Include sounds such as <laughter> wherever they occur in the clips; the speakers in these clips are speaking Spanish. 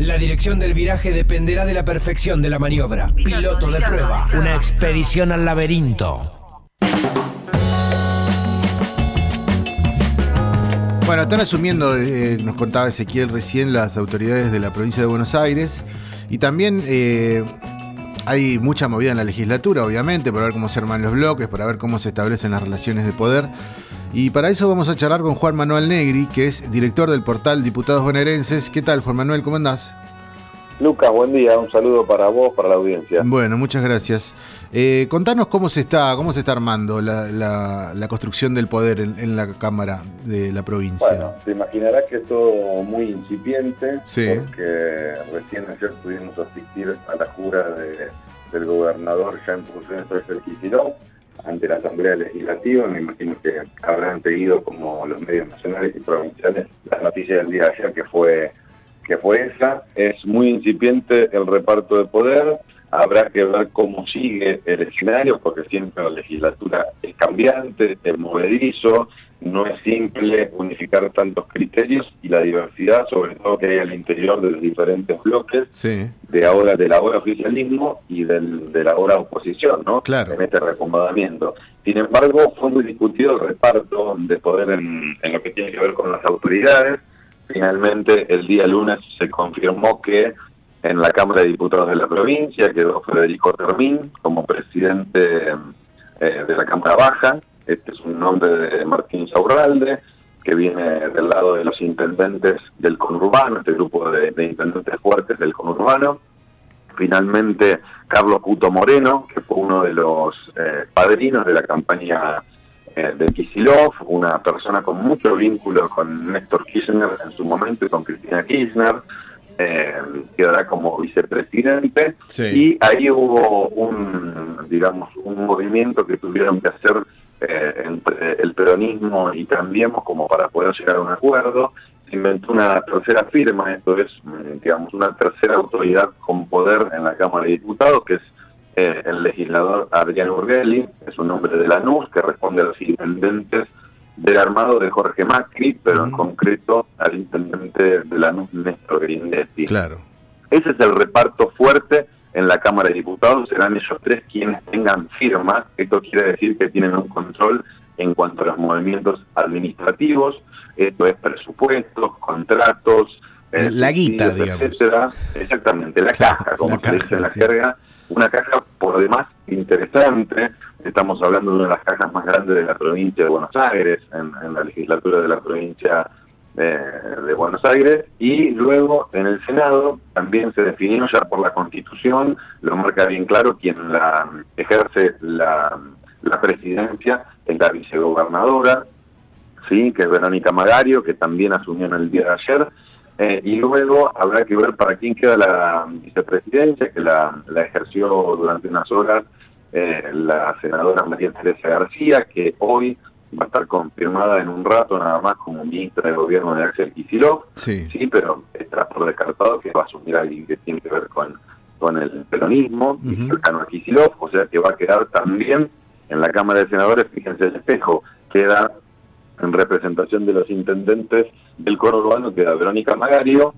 La dirección del viraje dependerá de la perfección de la maniobra. Piloto de prueba. Una expedición al laberinto. Bueno, están asumiendo, eh, nos contaba Ezequiel recién, las autoridades de la provincia de Buenos Aires. Y también eh, hay mucha movida en la legislatura, obviamente, para ver cómo se arman los bloques, para ver cómo se establecen las relaciones de poder. Y para eso vamos a charlar con Juan Manuel Negri, que es director del portal Diputados Bonaerenses. ¿Qué tal, Juan Manuel? ¿Cómo andás? Lucas, buen día, un saludo para vos, para la audiencia. Bueno, muchas gracias. Eh, contanos cómo se está, cómo se está armando la, construcción del poder en, la Cámara de la provincia. Bueno, te imaginarás que es todo muy incipiente, porque recién ayer pudimos asistir a la jura del gobernador ya en funciones de Kicillof ante la Asamblea Legislativa. Me imagino que habrán seguido como los medios nacionales y provinciales la noticia del día de ayer que fue que fue esa. Es muy incipiente el reparto de poder. Habrá que ver cómo sigue el escenario, porque siempre la legislatura es cambiante, es movedizo, no es simple unificar tantos criterios y la diversidad, sobre todo que hay al interior de los diferentes bloques, de ahora del ahora oficialismo y del, de la ahora oposición, ¿no? Claro. En este reacomodamiento. Sin embargo, fue muy discutido el reparto de poder en, en lo que tiene que ver con las autoridades Finalmente, el día lunes se confirmó que en la Cámara de Diputados de la provincia quedó Federico Termín como presidente eh, de la Cámara Baja. Este es un nombre de Martín Saurralde, que viene del lado de los intendentes del conurbano, este grupo de, intendentes fuertes del conurbano. Finalmente, Carlos Puto Moreno, que fue uno de los eh, padrinos de la campaña eh, de Kisilov, una persona con mucho vínculo con Néstor Kirchner en su momento y con Cristina Kirchner, eh, quedará como vicepresidente y ahí hubo un, digamos, un movimiento que tuvieron que hacer eh, entre el peronismo y Cambiemos como para poder llegar a un acuerdo. Se inventó una tercera firma, esto es, digamos, una tercera autoridad con poder en la Cámara de Diputados, que es eh, el legislador Adrián Urgelli, es un hombre de la NUS que responde a los intendentes del armado de Jorge Macri, pero en concreto al intendente de la NUS Néstor Grindetti. Claro. Ese es el reparto fuerte en la Cámara de Diputados, serán ellos tres quienes tengan firmas, esto quiere decir que tienen un control en cuanto a los movimientos administrativos, esto es presupuestos, contratos, la guita, digamos. Etcétera. Exactamente, la caja, como se dice en la jerga una caja por demás interesante. Estamos hablando de una de las cajas más grandes de la provincia de Buenos Aires, en, la legislatura de la provincia eh, de Buenos Aires. Y luego en el Senado también se definió ya por la Constitución, lo marca bien claro, quien la ejerce la, la presidencia es la vicegobernadora, sí, que es Verónica Magario, que también asumió en el día de ayer eh, y luego habrá que ver para quién queda la vicepresidencia, que la, ejerció durante unas horas eh, la senadora María Teresa García, que hoy va a estar confirmada en un rato nada más como ministra de gobierno de Axel Kicillof, sí. sí, pero está por descartado que va a asumir alguien que tiene que ver con, con el peronismo, cercano a Kicillof, o sea que va a quedar también en la Cámara de Senadores, fíjense el espejo, queda en representación de los intendentes del coro urbano queda Verónica Magario,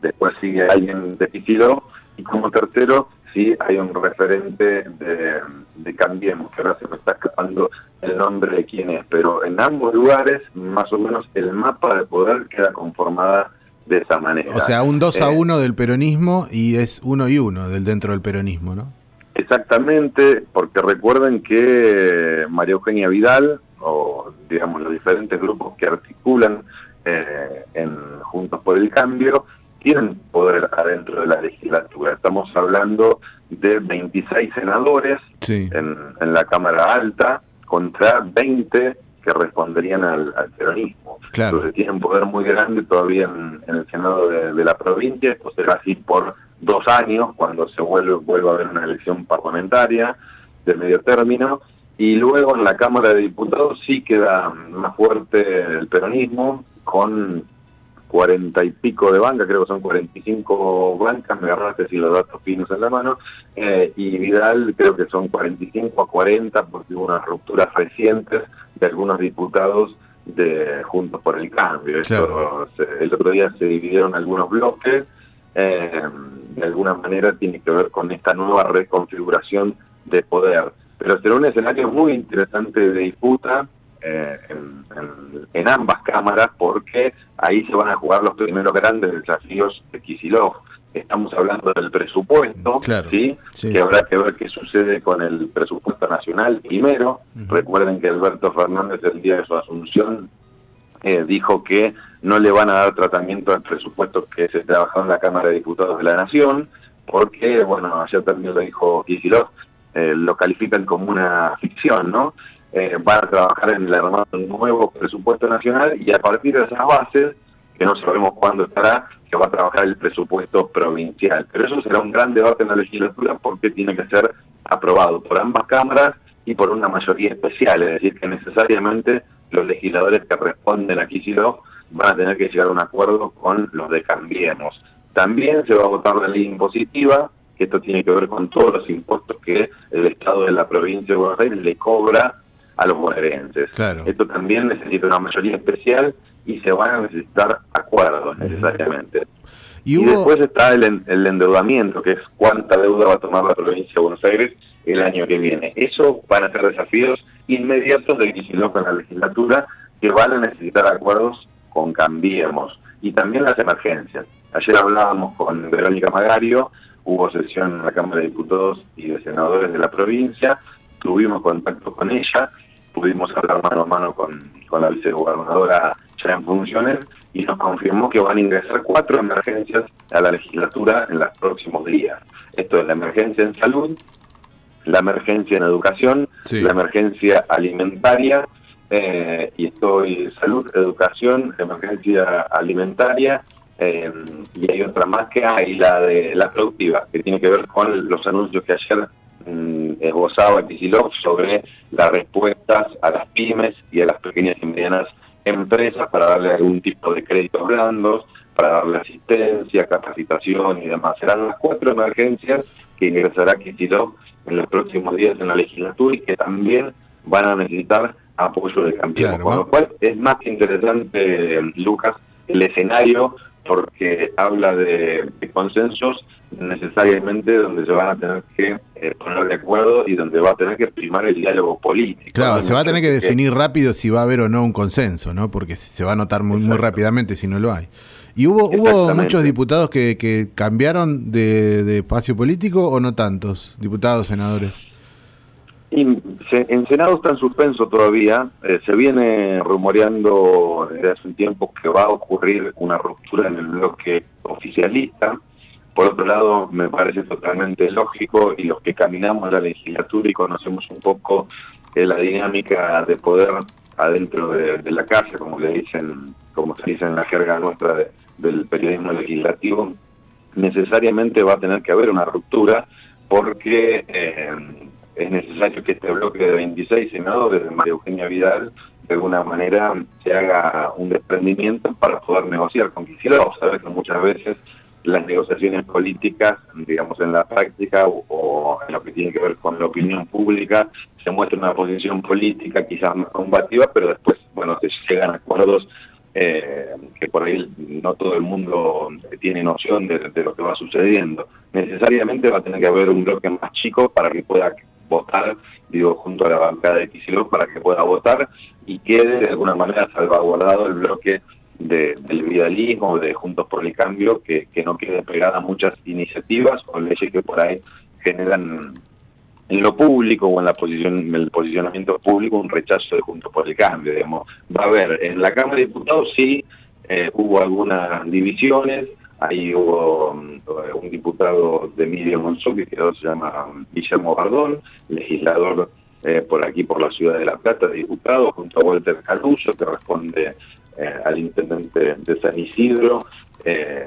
después sigue alguien de Piquilo y como tercero sí hay un referente de, de Cambiemos, que ahora se me está escapando el nombre de quién es, pero en ambos lugares más o menos el mapa de poder queda conformada de esa manera. O sea, un 2 a 1 eh, del peronismo y es uno y uno del dentro del peronismo, ¿no? Exactamente, porque recuerden que María Eugenia Vidal o digamos los diferentes grupos que articulan eh, en Juntos por el Cambio tienen poder adentro de la legislatura. Estamos hablando de 26 senadores en, la Cámara Alta contra 20 que responderían al, peronismo. Claro. Entonces tienen poder muy grande todavía en, el Senado de, la provincia, esto será así por dos años, cuando se vuelve, vuelva a haber una elección parlamentaria de medio término, y luego en la Cámara de Diputados sí queda más fuerte el peronismo, con cuarenta y pico de bancas, creo que son 45 bancas, me agarraste si los datos finos en la mano, eh, y Vidal creo que son 45 a 40 porque hubo unas rupturas recientes de algunos diputados de Juntos por el Cambio. el otro día se dividieron algunos bloques, eh, de alguna manera tiene que ver con esta nueva reconfiguración de poder. Pero será un escenario muy interesante de disputa eh, en, ambas cámaras porque ahí se van a jugar los primeros grandes desafíos de Kisilov. Estamos hablando del presupuesto, ¿sí? que habrá que ver qué sucede con el presupuesto nacional primero. Recuerden que Alberto Fernández el día de su asunción eh, dijo que no le van a dar tratamiento al presupuesto que se trabajó en la Cámara de Diputados de la Nación, porque, bueno, ayer también lo dijo Kisilov, eh, lo califican como una ficción, ¿no? Eh, van a trabajar en el armado de un nuevo presupuesto nacional y a partir de esas bases, que no sabemos cuándo estará, que va a trabajar el presupuesto provincial. Pero eso será un gran debate en la legislatura porque tiene que ser aprobado por ambas cámaras y por una mayoría especial, es decir, que necesariamente los legisladores que responden a Kicillof van a tener que llegar a un acuerdo con los de Cambiemos. También se va a votar la ley impositiva, que esto tiene que ver con todos los impuestos que el Estado de la provincia de Buenos Aires le cobra a los bonaerenses. Esto también necesita una mayoría especial y se van a necesitar acuerdos necesariamente. Y, después está el, endeudamiento, que es cuánta deuda va a tomar la provincia de Buenos Aires el año que viene. Eso van a ser desafíos inmediatos de Kicillof en la legislatura que van a necesitar acuerdos con Cambiemos. Y también las emergencias. Ayer hablábamos con Verónica Magario, hubo sesión en la Cámara de Diputados y de Senadores de la provincia, tuvimos contacto con ella, pudimos hablar mano a mano con, con la vicegobernadora ya en funciones y nos confirmó que van a ingresar cuatro emergencias a la legislatura en los próximos días. Esto es la emergencia en salud, la emergencia en educación, la emergencia alimentaria, eh, y estoy salud, educación, emergencia alimentaria, eh, y hay otra más que hay, la de la productiva, que tiene que ver con los anuncios que ayer mm, esbozaba Kicillof sobre las respuestas a las pymes y a las pequeñas y medianas empresas para darle algún tipo de créditos blandos, para darle asistencia, capacitación y demás. Serán las cuatro emergencias que ingresará Kicillof en los próximos días en la legislatura y que también van a necesitar apoyo de campeón. Con lo cual es más interesante, Lucas, el escenario porque habla de, consensos necesariamente donde se van a tener que eh, poner de acuerdo y donde va a tener que primar el diálogo político. Claro, se va a tener que definir rápido si va a haber o no un consenso, ¿no? Porque se va a notar muy, muy rápidamente si no lo hay. ¿Y hubo, hubo muchos diputados que, que cambiaron de, de espacio político o no tantos? Diputados, senadores. Y en Senado está en suspenso todavía. Eh, se viene rumoreando desde hace un tiempo que va a ocurrir una ruptura en el bloque oficialista. Por otro lado, me parece totalmente lógico y los que caminamos la legislatura y conocemos un poco eh, la dinámica de poder adentro de, la casa, como le dicen, como se dice en la jerga nuestra del periodismo legislativo, necesariamente va a tener que haber una ruptura porque eh, es necesario que este bloque de 26 senadores de María Eugenia Vidal de alguna manera se haga un desprendimiento para poder negociar con Kicillof. Sabes que muchas veces las negociaciones políticas, digamos en la práctica o, en lo que tiene que ver con la opinión pública, se muestra una posición política quizás más combativa, pero después, bueno, se llegan acuerdos eh, que por ahí no todo el mundo tiene noción de, lo que va sucediendo. Necesariamente va a tener que haber un bloque más chico para que pueda votar, digo, junto a la bancada de Kicillof para que pueda votar y quede de alguna manera salvaguardado el bloque de, del vidalismo, de Juntos por el Cambio, que, que no quede pegada a muchas iniciativas o leyes que por ahí generan en lo público o en la posición en el posicionamiento público un rechazo de Juntos por el Cambio. Digamos. Va a haber, en la Cámara de Diputados sí eh, hubo algunas divisiones, Ahí hubo um, un diputado de Emilio Monzó que quedó, se llama Guillermo Bardón, legislador eh, por aquí, por la ciudad de La Plata, diputado, junto a Walter Caruso, que responde eh, al intendente de San Isidro, eh,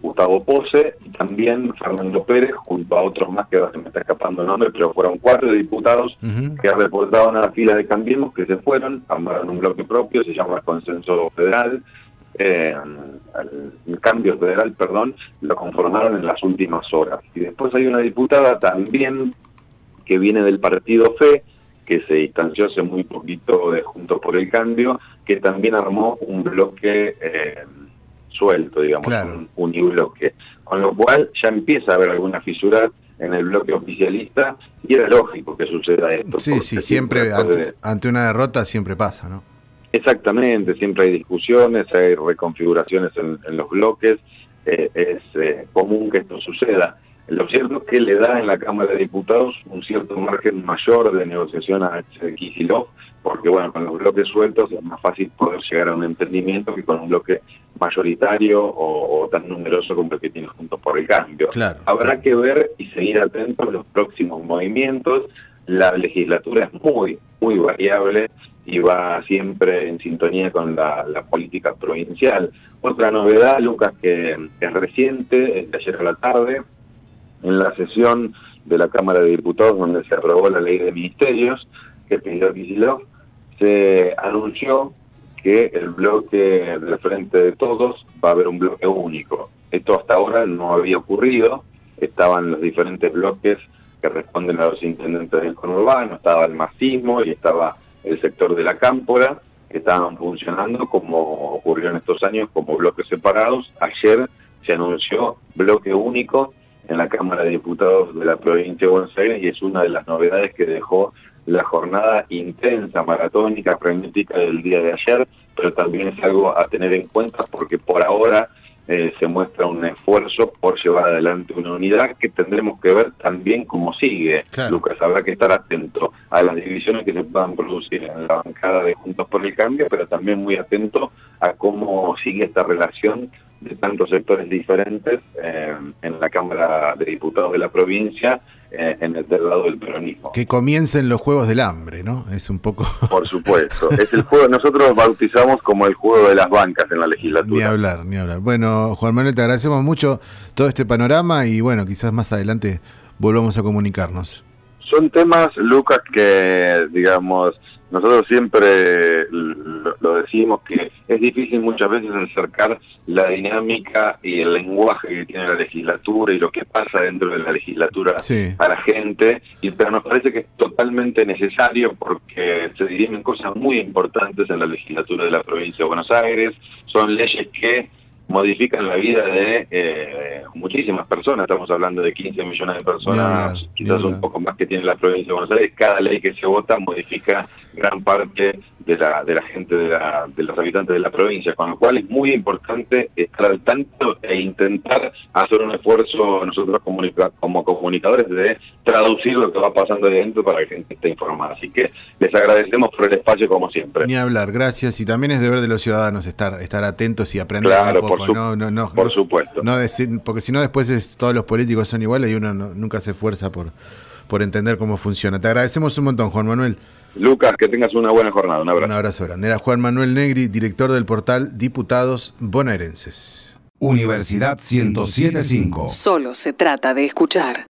Gustavo Pose, y también Fernando Pérez, junto a otros más que ahora se me está escapando el nombre, pero fueron cuatro diputados que reportaron a la fila de Cambiemos que se fueron, armaron un bloque propio, se llama el Consenso Federal, eh, el cambio federal, perdón, lo conformaron en las últimas horas. Y después hay una diputada también que viene del partido FE, que se distanció hace muy poquito de Juntos por el Cambio, que también armó un bloque eh, suelto, digamos, un unibloque. Con lo cual ya empieza a haber alguna fisura en el bloque oficialista y era lógico que suceda esto. Sí, sí, siempre, ante, una derrota siempre pasa, ¿no? Exactamente, siempre hay discusiones, hay reconfiguraciones en, los bloques, eh, es eh, común que esto suceda. Lo cierto es que le da en la Cámara de Diputados un cierto margen mayor de negociación a Kisilov, porque bueno, con los bloques sueltos es más fácil poder llegar a un entendimiento que con un bloque mayoritario o, tan numeroso como el que tiene Juntos por el Cambio. Habrá que ver y seguir atentos a los próximos movimientos. La legislatura es muy, muy variable y va siempre en sintonía con la, política provincial. Otra novedad, Lucas, que es reciente, es de ayer a la tarde, en la sesión de la Cámara de Diputados donde se aprobó la ley de ministerios que pidió Kicillof, se anunció que el bloque del Frente de Todos va a haber un bloque único. Esto hasta ahora no había ocurrido, estaban los diferentes bloques que responden a los intendentes del conurbano, estaba el masismo y estaba el sector de la cámpora, que estaban funcionando como ocurrió en estos años como bloques separados. Ayer se anunció bloque único en la Cámara de Diputados de la provincia de Buenos Aires y es una de las novedades que dejó la jornada intensa, maratónica, frenética del día de ayer, pero también es algo a tener en cuenta porque por ahora eh, se muestra un esfuerzo por llevar adelante una unidad que tendremos que ver también cómo sigue. Lucas, habrá que estar atento a las divisiones que se puedan producir en la bancada de Juntos por el Cambio, pero también muy atento a cómo sigue esta relación de tantos sectores diferentes eh, en la Cámara de Diputados de la provincia, en el lado del peronismo. Que comiencen los Juegos del Hambre, ¿no? Es un poco... <laughs> Por supuesto, es el juego, nosotros bautizamos como el juego de las bancas en la legislatura. Ni hablar, ni hablar. Bueno, Juan Manuel, te agradecemos mucho todo este panorama y bueno, quizás más adelante volvamos a comunicarnos. Son temas, Lucas, que digamos nosotros siempre lo, decimos que es difícil muchas veces acercar la dinámica y el lenguaje que tiene la legislatura y lo que pasa dentro de la legislatura a la gente, y, pero nos parece que es totalmente necesario porque se dirimen cosas muy importantes en la legislatura de la provincia de Buenos Aires, son leyes que modifican la vida de eh, muchísimas personas, estamos hablando de 15 millones de personas, quizás un poco más que tiene la provincia de Buenos Aires, cada ley que se vota modifica gran parte de la, de la gente, de, la, de los habitantes de la provincia, con lo cual es muy importante estar al tanto e intentar hacer un esfuerzo nosotros como comunicadores de traducir lo que va pasando ahí dentro para que la gente esté informada. Así que les agradecemos por el espacio como siempre. Ni hablar, gracias. Y también es deber de los ciudadanos estar, estar atentos y aprender un poco, por, no, no, no, por supuesto. No decir, porque si no después es, todos los políticos son iguales y uno nunca se esfuerza por, por entender cómo funciona. Te agradecemos un montón, Juan Manuel. Lucas, que tengas una buena jornada. Un abrazo. Un abrazo grande. Era Juan Manuel Negri, director del portal Diputados Bonaerenses. Universidad 1075. Solo se trata de escuchar.